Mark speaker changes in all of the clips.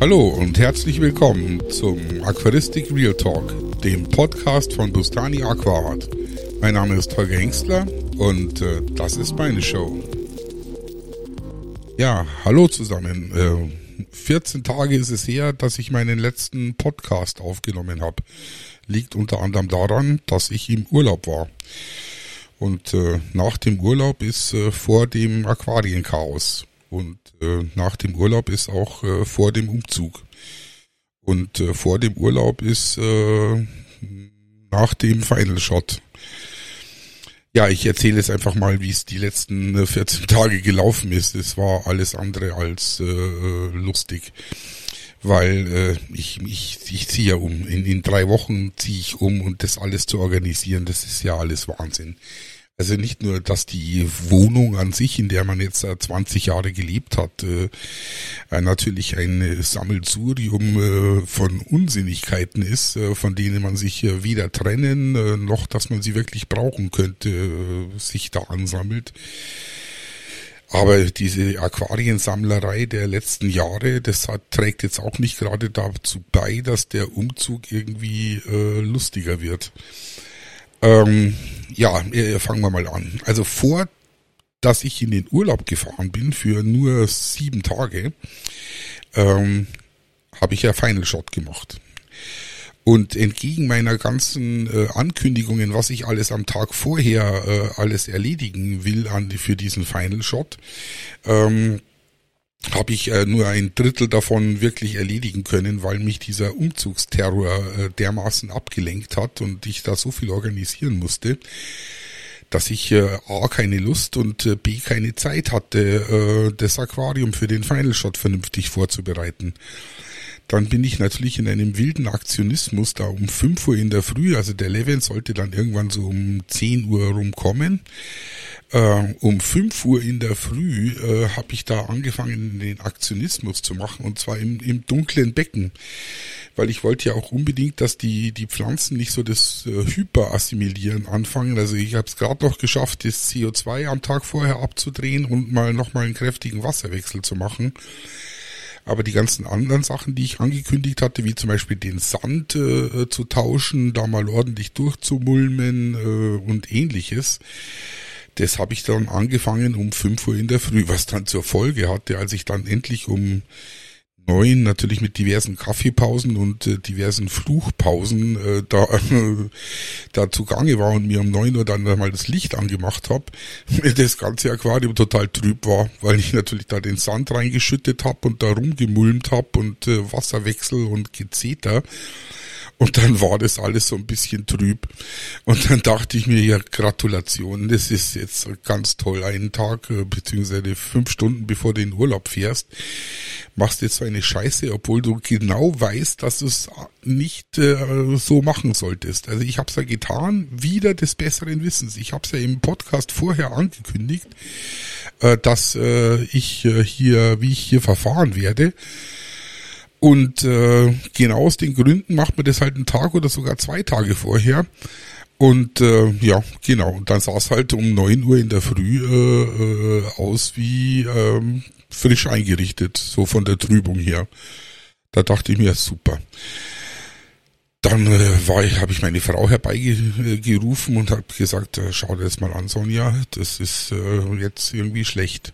Speaker 1: Hallo und herzlich willkommen zum Aquaristik Real Talk, dem Podcast von Bustani Aquaart. Mein Name ist Holger Hengstler und äh, das ist meine Show. Ja, hallo zusammen. Äh, 14 Tage ist es her, dass ich meinen letzten Podcast aufgenommen habe. Liegt unter anderem daran, dass ich im Urlaub war. Und äh, nach dem Urlaub ist äh, vor dem Aquarienchaos. Und äh, nach dem Urlaub ist auch äh, vor dem Umzug. Und äh, vor dem Urlaub ist äh, nach dem Final Shot. Ja, ich erzähle jetzt einfach mal, wie es die letzten 14 Tage gelaufen ist. Es war alles andere als äh, lustig weil äh, ich, ich, ich ziehe ja um. In, in drei Wochen ziehe ich um und das alles zu organisieren, das ist ja alles Wahnsinn. Also nicht nur, dass die Wohnung an sich, in der man jetzt 20 Jahre gelebt hat, äh, äh, natürlich ein Sammelsurium äh, von Unsinnigkeiten ist, äh, von denen man sich äh, weder trennen, äh, noch dass man sie wirklich brauchen könnte, sich da ansammelt. Aber diese Aquariensammlerei der letzten Jahre, das hat, trägt jetzt auch nicht gerade dazu bei, dass der Umzug irgendwie lustiger wird. Ähm, ja, äh, fangen wir mal an. Also vor, dass ich in den Urlaub gefahren bin für nur sieben Tage, ähm, habe ich ja Final Shot gemacht. Und entgegen meiner ganzen äh, Ankündigungen, was ich alles am Tag vorher äh, alles erledigen will an, für diesen Final Shot, ähm, habe ich äh, nur ein Drittel davon wirklich erledigen können, weil mich dieser Umzugsterror äh, dermaßen abgelenkt hat und ich da so viel organisieren musste, dass ich äh, A keine Lust und äh, B keine Zeit hatte, äh, das Aquarium für den Final Shot vernünftig vorzubereiten. Dann bin ich natürlich in einem wilden Aktionismus da um 5 Uhr in der Früh, also der Levent sollte dann irgendwann so um 10 Uhr rumkommen äh, um 5 Uhr in der Früh äh, habe ich da angefangen, den Aktionismus zu machen und zwar im, im dunklen Becken. Weil ich wollte ja auch unbedingt, dass die, die Pflanzen nicht so das äh, Hyperassimilieren anfangen. Also ich habe es gerade noch geschafft, das CO2 am Tag vorher abzudrehen und mal nochmal einen kräftigen Wasserwechsel zu machen. Aber die ganzen anderen Sachen, die ich angekündigt hatte, wie zum Beispiel den Sand äh, zu tauschen, da mal ordentlich durchzumulmen äh, und ähnliches, das habe ich dann angefangen um 5 Uhr in der Früh, was dann zur Folge hatte, als ich dann endlich um neun natürlich mit diversen Kaffeepausen und äh, diversen Fluchpausen äh, da äh, da zugange war und mir um neun Uhr dann mal das Licht angemacht habe, das ganze Aquarium total trüb war, weil ich natürlich da den Sand reingeschüttet habe und da rumgemulmt habe und äh, Wasserwechsel und Gezeter und dann war das alles so ein bisschen trüb. Und dann dachte ich mir, ja, Gratulation, das ist jetzt ganz toll. Einen Tag, äh, beziehungsweise fünf Stunden bevor du in Urlaub fährst, machst jetzt so eine Scheiße, obwohl du genau weißt, dass du es nicht äh, so machen solltest. Also ich habe es ja getan, wieder des besseren Wissens. Ich habe es ja im Podcast vorher angekündigt, äh, dass äh, ich äh, hier, wie ich hier verfahren werde. Und äh, genau aus den Gründen macht man das halt einen Tag oder sogar zwei Tage vorher. Und äh, ja, genau. Und dann sah es halt um neun Uhr in der Früh äh, äh, aus wie ähm, frisch eingerichtet, so von der Trübung her. Da dachte ich mir, super. Dann äh, ich, habe ich meine Frau herbeigerufen und habe gesagt, äh, schau dir das mal an, Sonja, das ist äh, jetzt irgendwie schlecht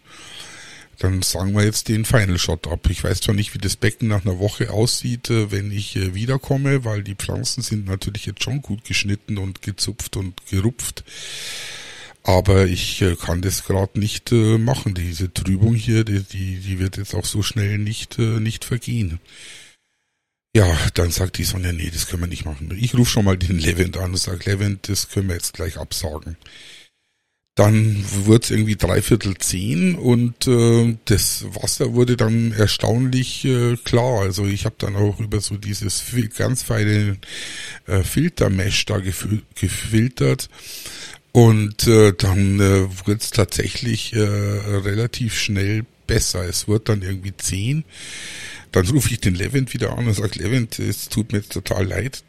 Speaker 1: dann sagen wir jetzt den Final Shot ab. Ich weiß zwar nicht, wie das Becken nach einer Woche aussieht, äh, wenn ich äh, wiederkomme, weil die Pflanzen sind natürlich jetzt schon gut geschnitten und gezupft und gerupft. Aber ich äh, kann das gerade nicht machen. Diese Trübung hier, die, die, die wird jetzt auch so schnell nicht, nicht vergehen. Ja, dann sagt die Sonja, nee, das können wir nicht machen. Ich rufe schon mal den Levent an und sage, Levent, das können wir jetzt gleich absagen. Dann wurde es irgendwie dreiviertel zehn und äh, das Wasser wurde dann erstaunlich äh, klar. Also ich habe dann auch über so dieses ganz feine äh, Filtermesh da gef gefiltert. Und äh, dann äh, wurde es tatsächlich äh, relativ schnell besser. Es wird dann irgendwie zehn. Dann rufe ich den Levent wieder an und sage, Levent, es tut mir total leid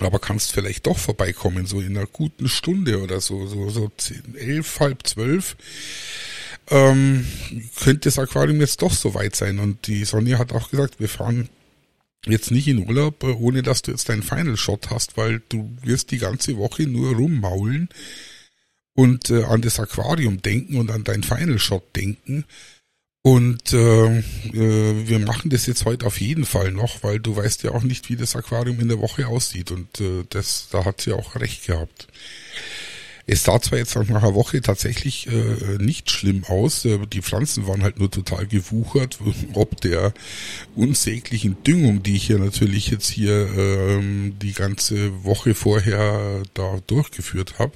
Speaker 1: aber kannst vielleicht doch vorbeikommen, so in einer guten Stunde oder so, so, so zehn, elf, halb zwölf. ähm, könnte das Aquarium jetzt doch so weit sein. Und die Sonja hat auch gesagt, wir fahren jetzt nicht in Urlaub, äh, ohne dass du jetzt deinen Final Shot hast, weil du wirst die ganze Woche nur rummaulen und äh, an das Aquarium denken und an deinen Final Shot denken. Und äh, äh, wir machen das jetzt heute auf jeden Fall noch, weil du weißt ja auch nicht, wie das Aquarium in der Woche aussieht. Und äh, das, da hat sie auch recht gehabt. Es sah zwar jetzt nach einer Woche tatsächlich äh, nicht schlimm aus, äh, die Pflanzen waren halt nur total gewuchert, ob der unsäglichen Düngung, die ich hier natürlich jetzt hier ähm, die ganze Woche vorher da durchgeführt habe.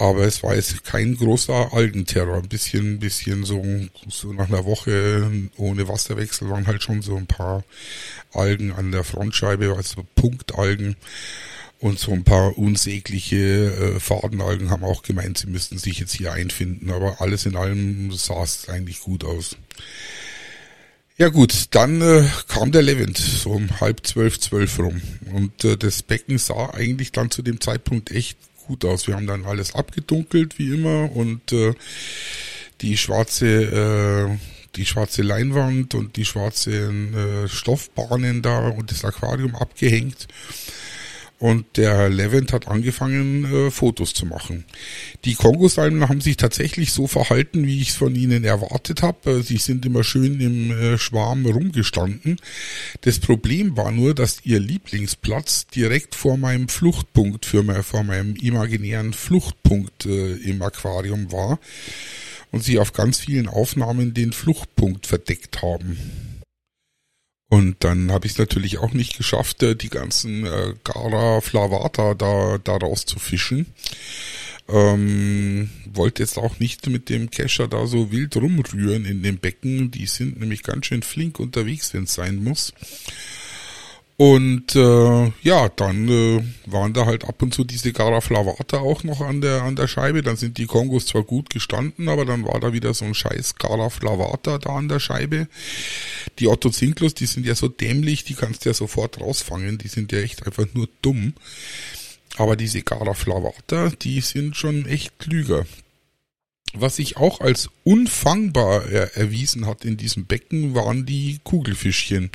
Speaker 1: Aber es war jetzt kein großer Algenterror. Ein bisschen, bisschen so, so nach einer Woche ohne Wasserwechsel waren halt schon so ein paar Algen an der Frontscheibe, also Punktalgen. Und so ein paar unsägliche äh, Fadenalgen haben auch gemeint, sie müssten sich jetzt hier einfinden. Aber alles in allem sah es eigentlich gut aus. Ja gut, dann äh, kam der Levent, so um halb zwölf, zwölf rum. Und äh, das Becken sah eigentlich dann zu dem Zeitpunkt echt gut aus. Wir haben dann alles abgedunkelt, wie immer, und äh, die schwarze... Äh, die schwarze Leinwand und die schwarzen äh, Stoffbahnen da und das Aquarium abgehängt. Und der Levent hat angefangen, äh, Fotos zu machen. Die Kongosalmen haben sich tatsächlich so verhalten, wie ich es von ihnen erwartet habe. Äh, sie sind immer schön im äh, Schwarm rumgestanden. Das Problem war nur, dass ihr Lieblingsplatz direkt vor meinem Fluchtpunkt, für mein, vor meinem imaginären Fluchtpunkt äh, im Aquarium war und sie auf ganz vielen Aufnahmen den Fluchtpunkt verdeckt haben. Und dann habe ich es natürlich auch nicht geschafft, äh, die ganzen äh, Gara Flavata da, da rauszufischen. Ähm, wollte jetzt auch nicht mit dem Kescher da so wild rumrühren in dem Becken. Die sind nämlich ganz schön flink unterwegs, wenn es sein muss. Und äh, ja, dann äh, waren da halt ab und zu diese Garaflavata auch noch an der an der Scheibe. Dann sind die Kongos zwar gut gestanden, aber dann war da wieder so ein scheiß Garaflavata da an der Scheibe. Die Otto Zinklus, die sind ja so dämlich, die kannst du ja sofort rausfangen. Die sind ja echt einfach nur dumm. Aber diese Garaflavata, die sind schon echt klüger. Was sich auch als unfangbar er erwiesen hat in diesem Becken, waren die Kugelfischchen.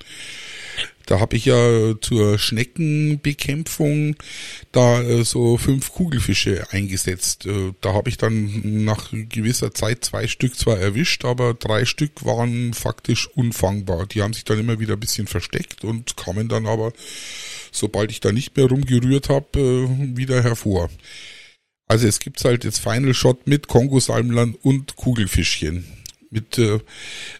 Speaker 1: Da habe ich ja zur Schneckenbekämpfung da äh, so fünf Kugelfische eingesetzt. Äh, da habe ich dann nach gewisser Zeit zwei Stück zwar erwischt, aber drei Stück waren faktisch unfangbar. Die haben sich dann immer wieder ein bisschen versteckt und kamen dann aber, sobald ich da nicht mehr rumgerührt habe, äh, wieder hervor. Also es gibt halt jetzt Final Shot mit Kongosalmlern und Kugelfischchen. Mit äh,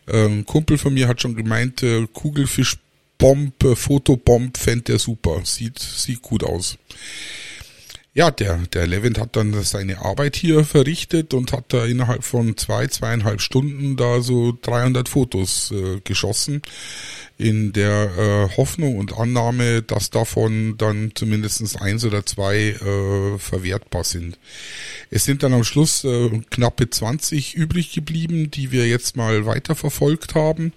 Speaker 1: ein Kumpel von mir hat schon gemeint, äh, Kugelfisch Bomb, Fotobomb fände er super. Sieht, sieht gut aus. Ja, der, der Levent hat dann seine Arbeit hier verrichtet und hat da innerhalb von zwei, zweieinhalb Stunden da so 300 Fotos äh, geschossen in der äh, Hoffnung und Annahme, dass davon dann zumindest eins oder zwei äh, verwertbar sind. Es sind dann am Schluss äh, knappe 20 übrig geblieben, die wir jetzt mal weiterverfolgt haben.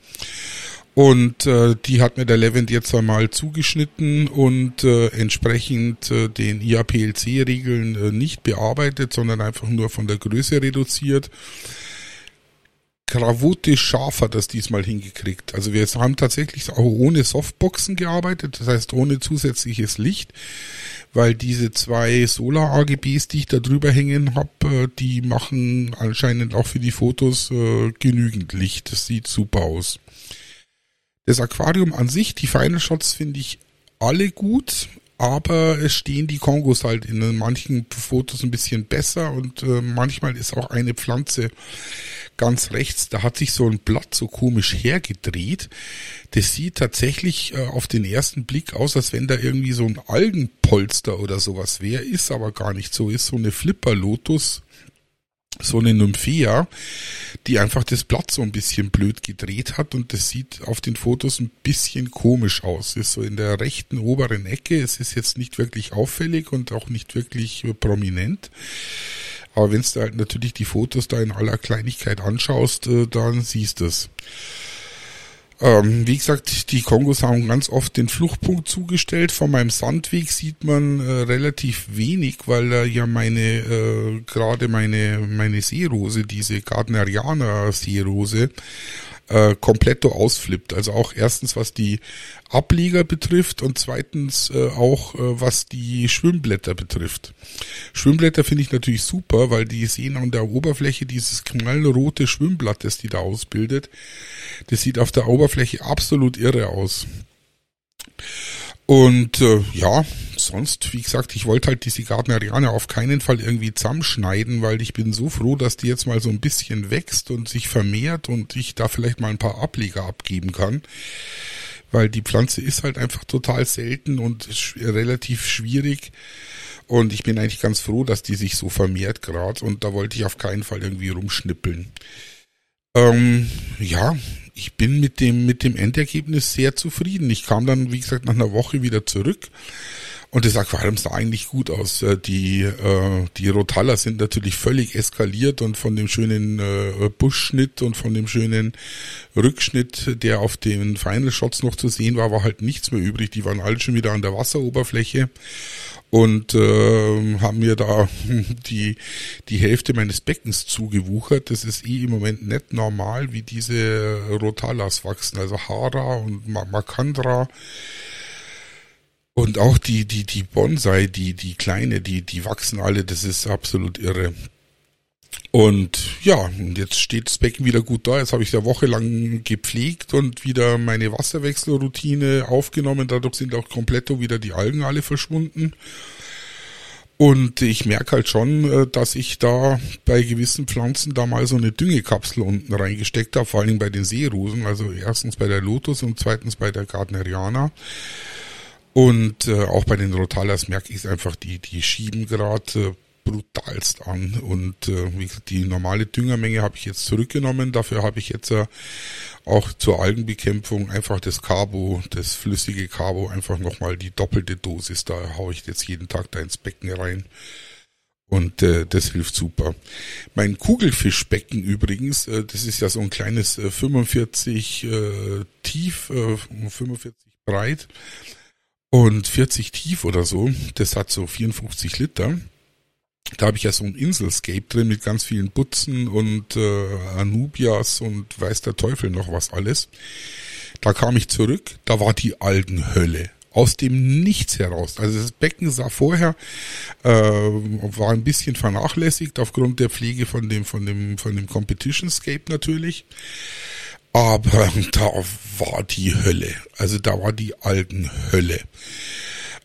Speaker 1: Und äh, die hat mir der Levent jetzt einmal zugeschnitten und äh, entsprechend äh, den IAPLC-Regeln äh, nicht bearbeitet, sondern einfach nur von der Größe reduziert. Gravutisch scharf hat das diesmal hingekriegt. Also wir haben tatsächlich auch ohne Softboxen gearbeitet, das heißt ohne zusätzliches Licht, weil diese zwei Solar-AGBs, die ich da drüber hängen habe, äh, die machen anscheinend auch für die Fotos äh, genügend Licht. Das sieht super aus. Das Aquarium an sich, die Final Shots finde ich alle gut, aber es stehen die Kongos halt in manchen Fotos ein bisschen besser und äh, manchmal ist auch eine Pflanze ganz rechts, da hat sich so ein Blatt so komisch hergedreht. Das sieht tatsächlich äh, auf den ersten Blick aus, als wenn da irgendwie so ein Algenpolster oder sowas wäre, ist aber gar nicht so, ist so eine Flipper Lotus so eine Nymphea, die einfach das Blatt so ein bisschen blöd gedreht hat und das sieht auf den Fotos ein bisschen komisch aus. Ist so in der rechten oberen Ecke. Es ist jetzt nicht wirklich auffällig und auch nicht wirklich prominent. Aber wenn du halt natürlich die Fotos da in aller Kleinigkeit anschaust, äh, dann siehst du es. Ähm, wie gesagt, die Kongos haben ganz oft den Fluchtpunkt zugestellt. Von meinem Sandweg sieht man äh, relativ wenig, weil äh, ja meine, äh, gerade meine, meine Seerose, diese Gardnerianer Seerose, äh, komplett ausflippt. Also auch erstens, was die Ableger betrifft und zweitens äh, auch, äh, was die Schwimmblätter betrifft. Schwimmblätter finde ich natürlich super, weil die sehen an der Oberfläche dieses knallrote Schwimmblatt, das die da ausbildet. Das sieht auf der Oberfläche absolut irre aus. Und äh, ja, sonst, wie gesagt, ich wollte halt diese Gardneriane auf keinen Fall irgendwie zusammenschneiden, weil ich bin so froh, dass die jetzt mal so ein bisschen wächst und sich vermehrt und ich da vielleicht mal ein paar Ableger abgeben kann. Weil die Pflanze ist halt einfach total selten und relativ schwierig. Und ich bin eigentlich ganz froh, dass die sich so vermehrt gerade und da wollte ich auf keinen Fall irgendwie rumschnippeln. Ähm, ja, ich bin mit dem, mit dem Endergebnis sehr zufrieden. Ich kam dann, wie gesagt, nach einer Woche wieder zurück und das Aquarium sah eigentlich gut aus. Äh, die, äh, die Rotalla sind natürlich völlig eskaliert und von dem schönen äh, Buschschnitt und von dem schönen Rückschnitt, der auf den Final Shots noch zu sehen war, war halt nichts mehr übrig. Die waren alle schon wieder an der Wasseroberfläche und äh, haben mir da die, die Hälfte meines Beckens zugewuchert. Das ist eh im Moment nicht normal, wie diese Rotalas wachsen, also Hara und Makandra. Und auch die, die, die Bonsai, die, die kleine, die, die wachsen alle, das ist absolut irre. Und ja, und jetzt steht das Becken wieder gut da. Jetzt habe ich ja wochenlang gepflegt und wieder meine Wasserwechselroutine aufgenommen. Dadurch sind auch komplett wieder die Algen alle verschwunden. Und ich merke halt schon, äh, dass ich da bei gewissen Pflanzen da mal so eine Düngekapsel unten reingesteckt habe, vor allem bei den Seerosen, also erstens bei der Lotus und zweitens bei der Gardneriana. Und äh, auch bei den Rotalas merke ich es einfach, die, die schieben gerade äh, brutalst an. Und äh, wie gesagt, die normale Düngermenge habe ich jetzt zurückgenommen. Dafür habe ich jetzt äh, auch zur Algenbekämpfung einfach das Carbo, das flüssige Carbo, einfach nochmal die doppelte Dosis. Da haue ich jetzt jeden Tag da ins Becken rein. Und äh, das hilft super. Mein Kugelfischbecken übrigens, äh, das ist ja so ein kleines äh, 45 äh, tief, äh, 45 breit und 40 tief oder so. Das hat so 54 Liter. Da habe ich ja so ein Inselscape drin mit ganz vielen Butzen und äh, Anubias und weiß der Teufel noch was alles. Da kam ich zurück, da war die Algenhölle. Aus dem Nichts heraus. Also das Becken sah vorher, äh, war ein bisschen vernachlässigt aufgrund der Pflege von dem, von dem, von dem Competitionscape natürlich. Aber da war die Hölle. Also da war die Algenhölle.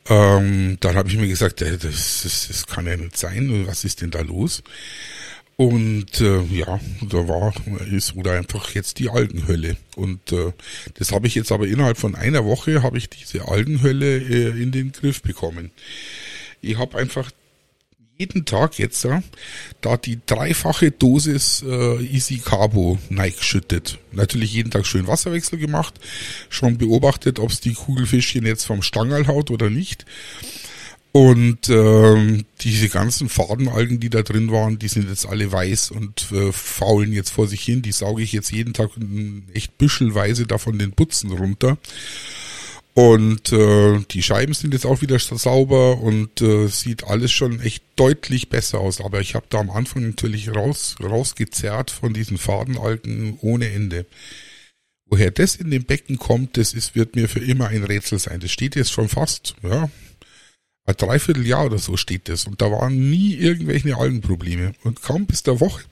Speaker 1: Ähm, dann habe ich mir gesagt, äh, das, das, das kann ja nicht sein. Was ist denn da los? Und äh, ja, da war ist oder einfach jetzt die Algenhölle. Und äh, das habe ich jetzt aber innerhalb von einer Woche habe ich diese Algenhölle äh, in den Griff bekommen. Ich habe einfach jeden Tag jetzt da die dreifache Dosis äh, Easy Carbo schüttet. Natürlich jeden Tag schön Wasserwechsel gemacht, schon beobachtet, ob es die Kugelfischchen jetzt vom Stangerl haut oder nicht. Und ähm, diese ganzen Fadenalgen, die da drin waren, die sind jetzt alle weiß und äh, faulen jetzt vor sich hin. Die sauge ich jetzt jeden Tag echt büschelweise da von den Putzen runter. Und äh, die Scheiben sind jetzt auch wieder sauber und äh, sieht alles schon echt deutlich besser aus. Aber ich habe da am Anfang natürlich raus, rausgezerrt von diesen Fadenalgen ohne Ende. Woher das in dem Becken kommt, das ist, wird mir für immer ein Rätsel sein. Das steht jetzt schon fast, ja, ein Dreivierteljahr oder so steht das. Und da waren nie irgendwelche Algenprobleme. Und kaum bis der Woche,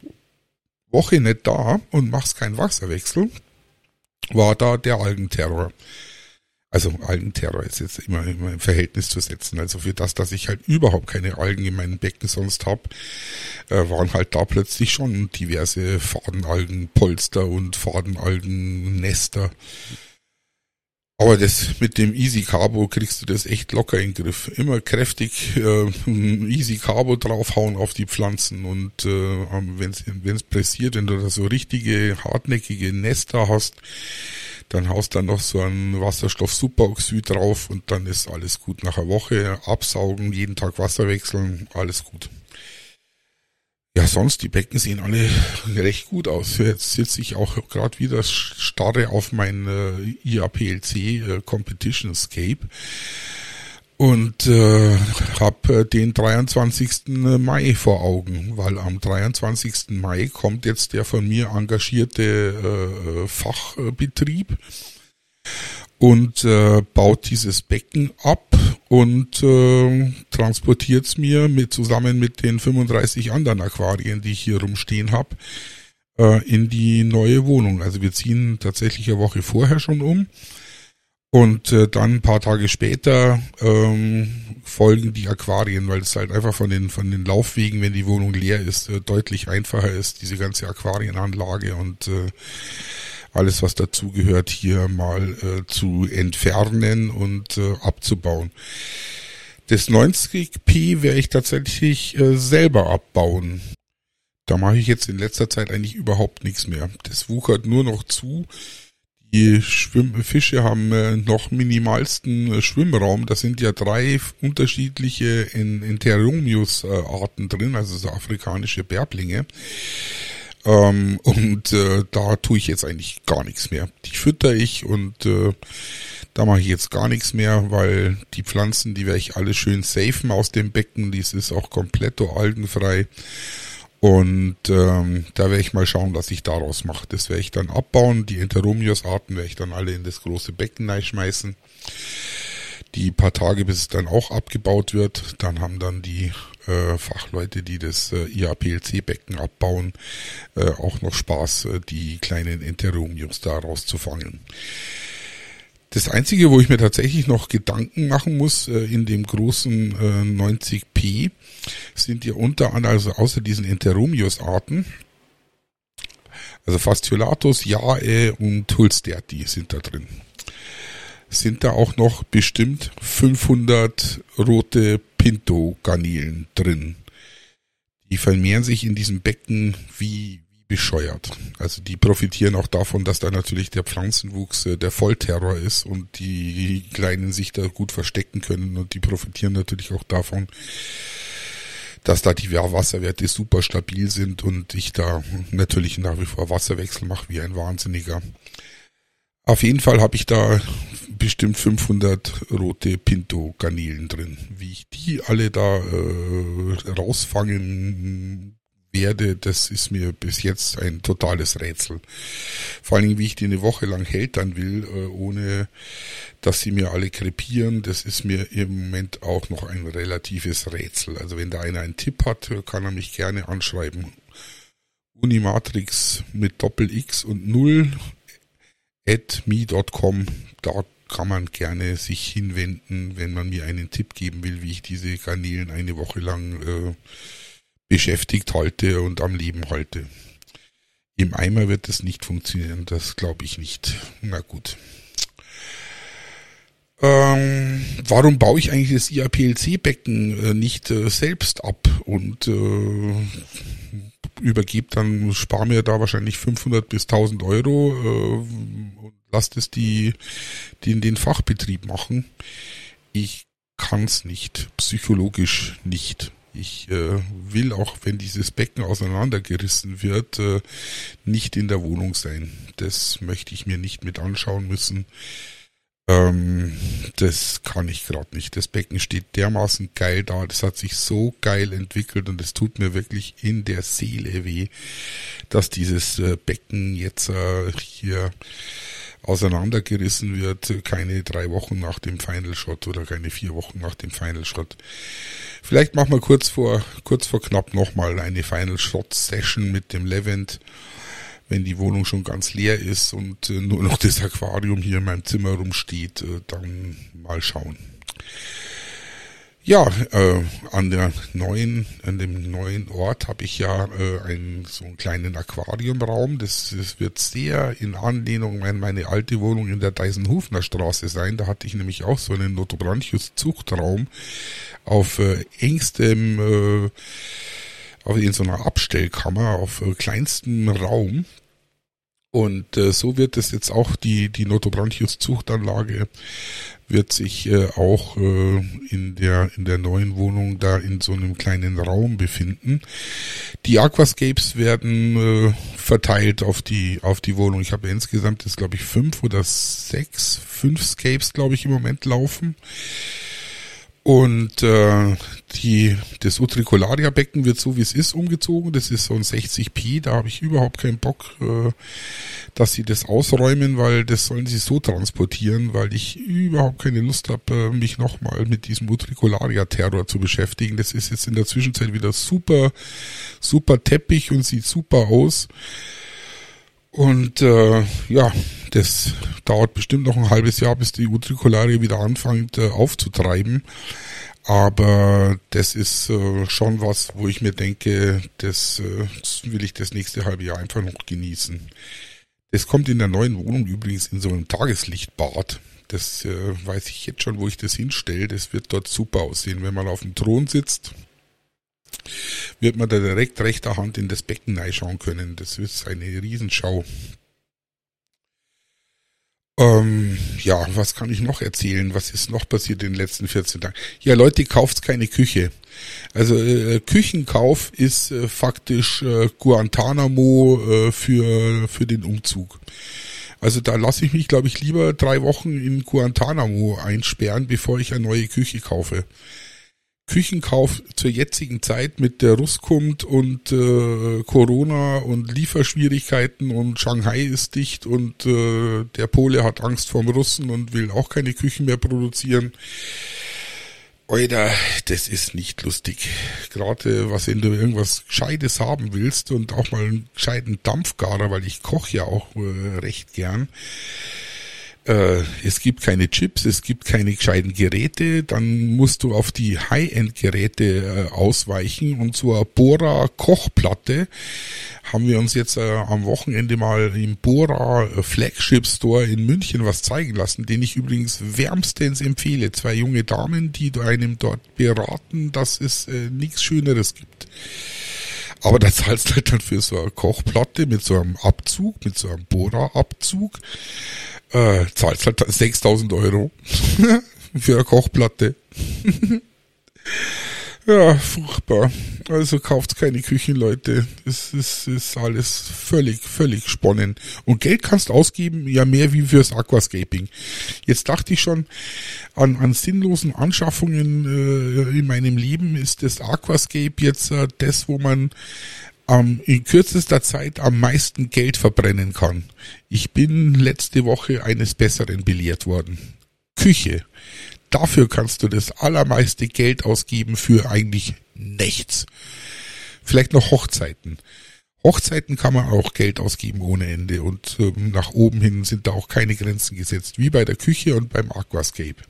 Speaker 1: Woche nicht da und machst keinen Wasserwechsel, war da der Algenterror. Also Algenterror ist jetzt immer, im Verhältnis zu setzen. Also für das, dass ich halt überhaupt keine Algen in meinem Becken sonst hab, äh, waren halt da plötzlich schon diverse Fadenalgenpolster und Fadenalgennester. Aber das mit dem Easy Carbo kriegst du das echt locker in den Griff. Immer kräftig äh, Easy Carbo draufhauen auf die Pflanzen und äh, wenn es pressiert, wenn du da so richtige hartnäckige Nester hast, dann haust dann noch so ein Wasserstoff-Superoxid drauf und dann ist alles gut. Nach einer Woche absaugen, jeden Tag Wasser wechseln, alles gut. Ja, sonst, die Becken sehen alle recht gut aus. Jetzt sitze ich auch gerade wieder starre auf mein äh, IAPLC äh, Competition Escape und äh, habe äh, den 23. Mai vor Augen, weil am 23. Mai kommt jetzt der von mir engagierte äh, Fachbetrieb und äh, baut dieses Becken ab und äh, transportiert es mir mit zusammen mit den 35 anderen Aquarien, die ich hier rumstehen habe, äh, in die neue Wohnung. Also wir ziehen tatsächlich eine Woche vorher schon um und äh, dann ein paar Tage später ähm, folgen die Aquarien, weil es halt einfach von den von den Laufwegen, wenn die Wohnung leer ist, äh, deutlich einfacher ist, diese ganze Aquarienanlage und äh, alles, was dazugehört, hier mal äh, zu entfernen und äh, abzubauen. Das 90p werde ich tatsächlich äh, selber abbauen. Da mache ich jetzt in letzter Zeit eigentlich überhaupt nichts mehr. Das wuchert nur noch zu. Die Schwimm Fische haben äh, noch minimalsten äh, Schwimmraum. Da sind ja drei unterschiedliche Enteromius-Arten drin, also so afrikanische Bärblinge. Ähm, und äh, da tue ich jetzt eigentlich gar nichts mehr. Die fütter ich und äh, da mache ich jetzt gar nichts mehr, weil die Pflanzen, die werde ich alle schön safen aus dem Becken. Dies ist auch komplett algenfrei. Und ähm, da werde ich mal schauen, was ich daraus mache. Das werde ich dann abbauen. Die Enteromius-Arten werde ich dann alle in das große Becken schmeißen. Die paar Tage, bis es dann auch abgebaut wird, dann haben dann die äh, Fachleute, die das äh, IAPLC-Becken abbauen, äh, auch noch Spaß, äh, die kleinen Enteromius daraus zu fangen. Das Einzige, wo ich mir tatsächlich noch Gedanken machen muss äh, in dem großen äh, 90p, sind ja unter anderem, also außer diesen Enteromius-Arten, also Fasciolatus, Jae und Hulsterti sind da drin. Sind da auch noch bestimmt 500 rote Pinto-Garnelen drin. Die vermehren sich in diesem Becken wie, bescheuert. Also die profitieren auch davon, dass da natürlich der Pflanzenwuchs äh, der Vollterror ist und die Kleinen sich da gut verstecken können und die profitieren natürlich auch davon, dass da die Wasserwerte super stabil sind und ich da natürlich nach wie vor Wasserwechsel mache wie ein Wahnsinniger. Auf jeden Fall habe ich da bestimmt 500 rote Pinto-Garnelen drin. Wie ich die alle da äh, rausfangen werde, das ist mir bis jetzt ein totales Rätsel. Vor allen Dingen, wie ich die eine Woche lang dann will, äh, ohne dass sie mir alle krepieren, das ist mir im Moment auch noch ein relatives Rätsel. Also wenn da einer einen Tipp hat, kann er mich gerne anschreiben. Unimatrix mit Doppel X und Null at me.com, da kann man gerne sich hinwenden, wenn man mir einen Tipp geben will, wie ich diese Garnelen eine Woche lang äh, beschäftigt halte und am Leben halte. Im Eimer wird das nicht funktionieren, das glaube ich nicht. Na gut. Ähm, warum baue ich eigentlich das IAPLC-Becken äh, nicht äh, selbst ab und äh, übergebe dann, spare mir da wahrscheinlich 500 bis 1000 Euro äh, und lasse das die, die in den Fachbetrieb machen? Ich kann es nicht, psychologisch nicht. Ich äh, will auch, wenn dieses Becken auseinandergerissen wird, äh, nicht in der Wohnung sein. Das möchte ich mir nicht mit anschauen müssen. Ähm, das kann ich gerade nicht. Das Becken steht dermaßen geil da. Das hat sich so geil entwickelt und es tut mir wirklich in der Seele weh, dass dieses äh, Becken jetzt äh, hier auseinandergerissen wird, keine drei Wochen nach dem Final Shot oder keine vier Wochen nach dem Final Shot. Vielleicht machen wir kurz vor, kurz vor knapp nochmal eine Final Shot Session mit dem Levent, wenn die Wohnung schon ganz leer ist und äh, nur noch das Aquarium hier in meinem Zimmer rumsteht, äh, dann mal schauen. Ja, äh, an der neuen, an dem neuen Ort habe ich ja äh, einen so einen kleinen Aquariumraum. Das, das wird sehr in Anlehnung an meine alte Wohnung in der Deisenhofner Straße sein. Da hatte ich nämlich auch so einen Notobranchius Zuchtraum auf äh, engstem, äh, in so einer Abstellkammer, auf äh, kleinstem Raum. Und äh, so wird es jetzt auch die, die Notobranchius Zuchtanlage wird sich äh, auch äh, in der in der neuen Wohnung da in so einem kleinen Raum befinden. Die Aquascapes werden äh, verteilt auf die auf die Wohnung. Ich habe insgesamt jetzt glaube ich fünf oder sechs, fünf Scapes glaube ich im Moment laufen. Und äh, die, das Utricularia-Becken wird so wie es ist umgezogen. Das ist so ein 60p. Da habe ich überhaupt keinen Bock, äh, dass sie das ausräumen, weil das sollen sie so transportieren, weil ich überhaupt keine Lust habe, äh, mich nochmal mit diesem Utricularia-Terror zu beschäftigen. Das ist jetzt in der Zwischenzeit wieder super, super Teppich und sieht super aus. Und äh, ja, das dauert bestimmt noch ein halbes Jahr, bis die Utricularia wieder anfängt äh, aufzutreiben. Aber das ist äh, schon was, wo ich mir denke, das, äh, will ich das nächste halbe Jahr einfach noch genießen. Es kommt in der neuen Wohnung übrigens in so einem Tageslichtbad. Das äh, weiß ich jetzt schon, wo ich das hinstelle. Das wird dort super aussehen, wenn man auf dem Thron sitzt wird man da direkt rechter Hand in das Becken reinschauen können. Das ist eine Riesenschau. Ähm, ja, was kann ich noch erzählen? Was ist noch passiert in den letzten 14 Tagen? Ja, Leute, kauft keine Küche. Also äh, Küchenkauf ist äh, faktisch äh, Guantanamo äh, für, für den Umzug. Also da lasse ich mich, glaube ich, lieber drei Wochen in Guantanamo einsperren, bevor ich eine neue Küche kaufe. Küchenkauf zur jetzigen Zeit mit der Russkund und äh, Corona und Lieferschwierigkeiten und Shanghai ist dicht und äh, der Pole hat Angst vorm Russen und will auch keine Küchen mehr produzieren. Oida, das ist nicht lustig. Gerade was, wenn du irgendwas Gescheites haben willst und auch mal einen gescheiten Dampfgarer, weil ich koche ja auch äh, recht gern äh, es gibt keine Chips, es gibt keine gescheiten Geräte, dann musst du auf die High-End-Geräte äh, ausweichen und zur Bora Kochplatte haben wir uns jetzt äh, am Wochenende mal im Bora Flagship Store in München was zeigen lassen, den ich übrigens wärmstens empfehle. Zwei junge Damen, die einem dort beraten, dass es äh, nichts Schöneres gibt. Aber da zahlst du halt dann für so eine Kochplatte mit so einem Abzug, mit so einem Bohrer-Abzug, äh, zahlst halt 6000 Euro für eine Kochplatte. ja, furchtbar. Also kauft keine Küchen, Leute. Es ist, ist alles völlig, völlig sponnen. Und Geld kannst ausgeben, ja mehr wie fürs Aquascaping. Jetzt dachte ich schon, an, an sinnlosen Anschaffungen äh, in meinem Leben ist das Aquascape jetzt äh, das, wo man ähm, in kürzester Zeit am meisten Geld verbrennen kann. Ich bin letzte Woche eines Besseren belehrt worden. Küche. Dafür kannst du das allermeiste Geld ausgeben für eigentlich nichts. Vielleicht noch Hochzeiten. Hochzeiten kann man auch Geld ausgeben ohne Ende und ähm, nach oben hin sind da auch keine Grenzen gesetzt, wie bei der Küche und beim Aquascape.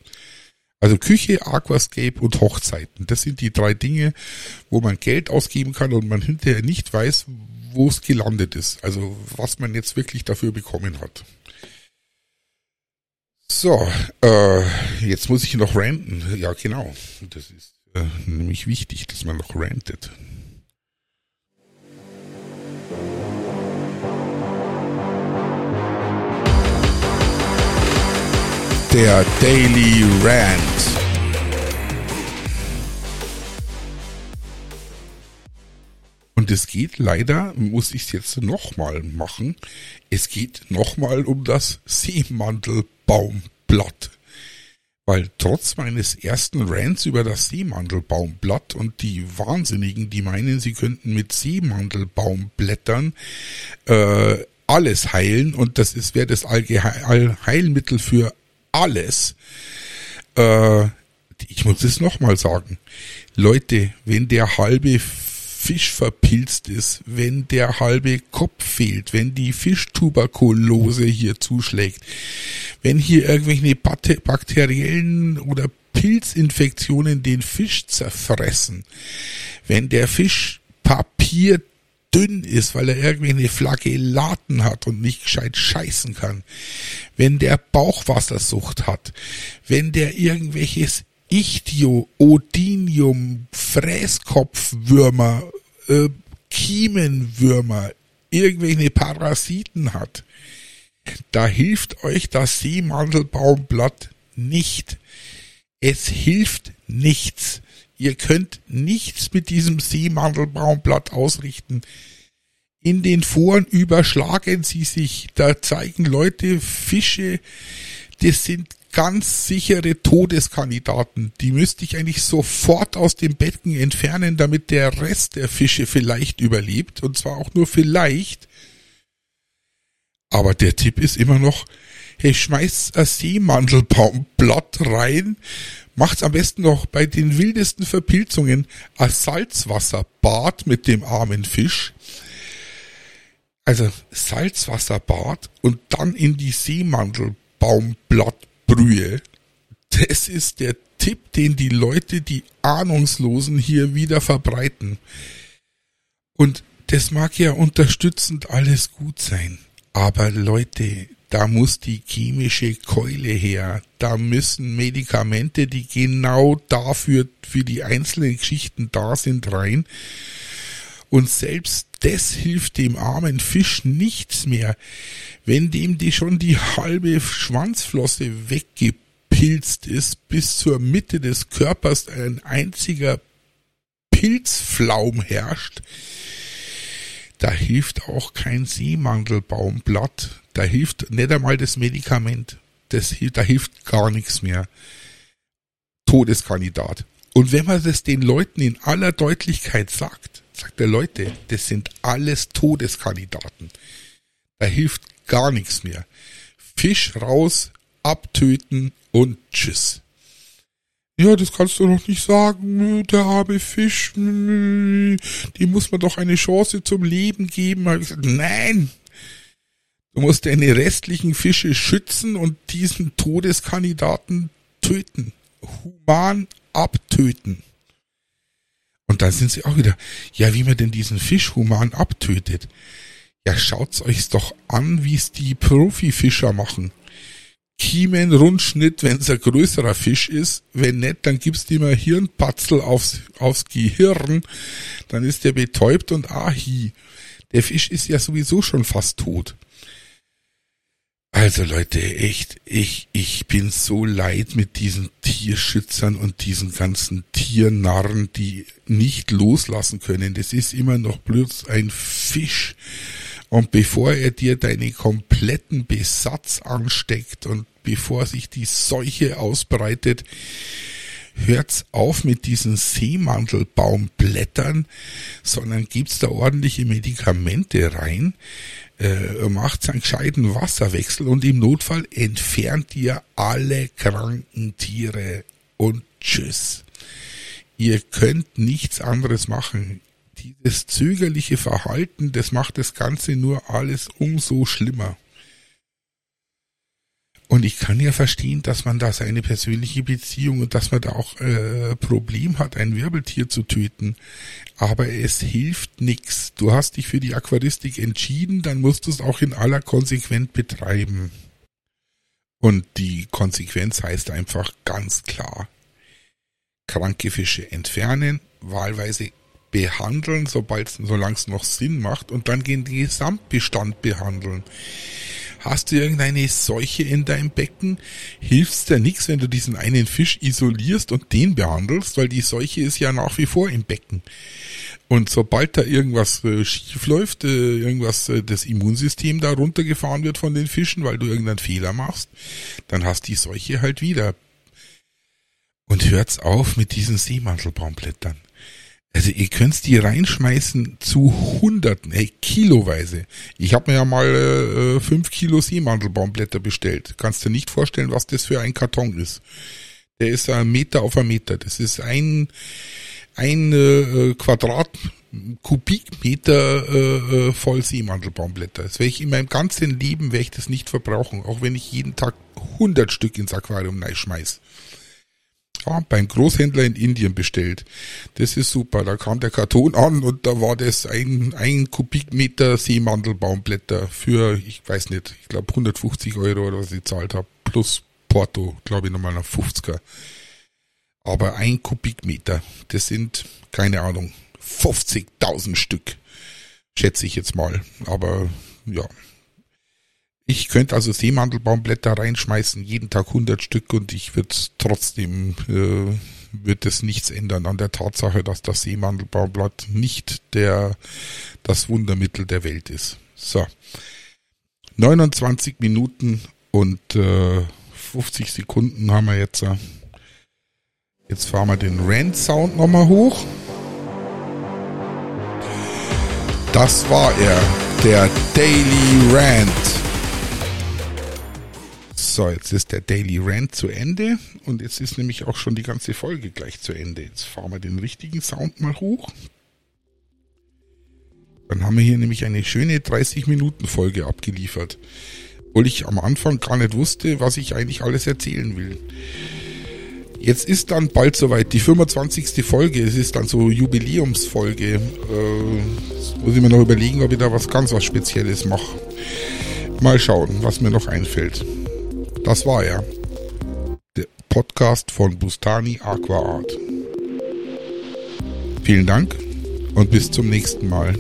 Speaker 1: Also Küche, Aquascape und Hochzeiten. Das sind die drei Dinge, wo man Geld ausgeben kann und man hinterher nicht weiß, wo es gelandet ist. Also was man jetzt wirklich dafür bekommen hat. So, äh, jetzt muss ich noch ranten. Ja, genau. Das ist äh, nämlich wichtig, dass man noch rantet. Der Daily Rant. Und es geht leider, muss ich es jetzt nochmal machen, es geht nochmal um das Seemandelbaumblatt. Weil trotz meines ersten Rants über das Seemandelbaumblatt und die Wahnsinnigen, die meinen, sie könnten mit Seemandelbaumblättern äh, alles heilen und das wäre das Allheilmittel für alles. Äh, ich muss es nochmal sagen. Leute, wenn der halbe Fisch verpilzt ist, wenn der halbe Kopf fehlt, wenn die Fischtuberkulose hier zuschlägt, wenn hier irgendwelche bakteriellen oder Pilzinfektionen den Fisch zerfressen, wenn der Fisch Papier dünn ist, weil er irgendwelche Flagellaten hat und nicht gescheit scheißen kann, wenn der Bauchwassersucht hat, wenn der irgendwelches Ichtio, Odinium, Fräskopfwürmer, äh, Kiemenwürmer, irgendwelche Parasiten hat, da hilft euch das Seemandelbaumblatt nicht. Es hilft nichts. Ihr könnt nichts mit diesem Seemandelbaumblatt ausrichten. In den Foren überschlagen sie sich. Da zeigen Leute Fische, das sind ganz sichere Todeskandidaten. Die müsste ich eigentlich sofort aus dem Becken entfernen, damit der Rest der Fische vielleicht überlebt. Und zwar auch nur vielleicht. Aber der Tipp ist immer noch, hey, schmeißt ein Seemandelbaumblatt rein, macht's am besten noch bei den wildesten Verpilzungen ein Salzwasserbad mit dem armen Fisch. Also Salzwasserbad und dann in die Seemandelbaumblattbrühe. Das ist der Tipp, den die Leute, die Ahnungslosen hier wieder verbreiten. Und das mag ja unterstützend alles gut sein. Aber Leute, da muss die chemische Keule her. Da müssen Medikamente, die genau dafür, für die einzelnen Geschichten da sind, rein. Und selbst das hilft dem armen Fisch nichts mehr. Wenn dem die schon die halbe Schwanzflosse weggepilzt ist, bis zur Mitte des Körpers ein einziger Pilzflaum herrscht, da hilft auch kein Seemandelbaumblatt. Da hilft nicht einmal das Medikament. Das, da hilft gar nichts mehr. Todeskandidat. Und wenn man das den Leuten in aller Deutlichkeit sagt, sagt der Leute, das sind alles Todeskandidaten. Da hilft gar nichts mehr. Fisch raus, abtöten und tschüss. Ja, das kannst du noch nicht sagen, der arme Fisch, dem muss man doch eine Chance zum Leben geben. Nein, du musst deine restlichen Fische schützen und diesen Todeskandidaten töten. Human abtöten. Und dann sind sie auch wieder, ja, wie man denn diesen Fisch human abtötet. Ja, schaut's euch doch an, wie es die Profifischer machen. Kiemenrundschnitt, wenn es ein größerer Fisch ist. Wenn nicht, dann gibst du ihm ein Hirnpatzel aufs, aufs Gehirn. Dann ist der betäubt und ahi. Der Fisch ist ja sowieso schon fast tot. Also Leute, echt, ich, ich bin so leid mit diesen Tierschützern und diesen ganzen Tiernarren, die nicht loslassen können. Das ist immer noch bloß ein Fisch. Und bevor er dir deinen kompletten Besatz ansteckt und bevor sich die Seuche ausbreitet, hört's auf mit diesen Seemandelbaumblättern, sondern gibt's da ordentliche Medikamente rein, äh, macht einen gescheiten Wasserwechsel und im Notfall entfernt ihr alle kranken Tiere und tschüss. Ihr könnt nichts anderes machen. Dieses zögerliche Verhalten, das macht das Ganze nur alles umso schlimmer. Und ich kann ja verstehen, dass man da seine persönliche Beziehung und dass man da auch äh, Problem hat, ein Wirbeltier zu töten. Aber es hilft nix. Du hast dich für die Aquaristik entschieden, dann musst du es auch in aller Konsequenz betreiben. Und die Konsequenz heißt einfach ganz klar, kranke Fische entfernen, wahlweise behandeln, sobald solange es noch Sinn macht, und dann den Gesamtbestand behandeln. Hast du irgendeine Seuche in deinem Becken, hilft's dir nichts, wenn du diesen einen Fisch isolierst und den behandelst, weil die Seuche ist ja nach wie vor im Becken. Und sobald da irgendwas äh, schief läuft, äh, irgendwas äh, das Immunsystem da runtergefahren wird von den Fischen, weil du irgendeinen Fehler machst, dann hast die Seuche halt wieder. Und hört's auf mit diesen Seemantelbaumblättern. Also ihr könnt's die reinschmeißen zu Hunderten, ey, kiloweise. Ich habe mir ja mal äh, fünf Kilo Seemandelbaumblätter bestellt. Kannst dir nicht vorstellen, was das für ein Karton ist. Der ist ein Meter auf ein Meter. Das ist ein, ein äh, Quadrat, Kubikmeter äh, äh voll Seemandelbaumblätter. Das werde ich in meinem ganzen Leben werde ich das nicht verbrauchen, auch wenn ich jeden Tag hundert Stück ins Aquarium schmeiß ja, beim Großhändler in Indien bestellt. Das ist super. Da kam der Karton an und da war das ein, ein Kubikmeter Seemandelbaumblätter für, ich weiß nicht, ich glaube 150 Euro oder was ich zahlt habe, plus Porto, glaube ich nochmal nach 50er. Aber ein Kubikmeter, das sind, keine Ahnung, 50.000 Stück. Schätze ich jetzt mal. Aber ja. Ich könnte also Seemandelbaumblätter reinschmeißen, jeden Tag 100 Stück und ich würde trotzdem, äh, wird es nichts ändern an der Tatsache, dass das Seemandelbaumblatt nicht der, das Wundermittel der Welt ist. So. 29 Minuten und äh, 50 Sekunden haben wir jetzt. Äh, jetzt fahren wir den Rand-Sound nochmal hoch. Das war er, der Daily Rant. So, jetzt ist der Daily Rant zu Ende und jetzt ist nämlich auch schon die ganze Folge gleich zu Ende. Jetzt fahren wir den richtigen Sound mal hoch. Dann haben wir hier nämlich eine schöne 30 Minuten Folge abgeliefert. Obwohl ich am Anfang gar nicht wusste, was ich eigentlich alles erzählen will. Jetzt ist dann bald soweit, die 25. Folge. Es ist dann so Jubiläumsfolge. Äh, muss ich mir noch überlegen, ob ich da was ganz was Spezielles mache. Mal schauen, was mir noch einfällt. Das war er. Der Podcast von Bustani Aqua Art. Vielen Dank und bis zum nächsten Mal.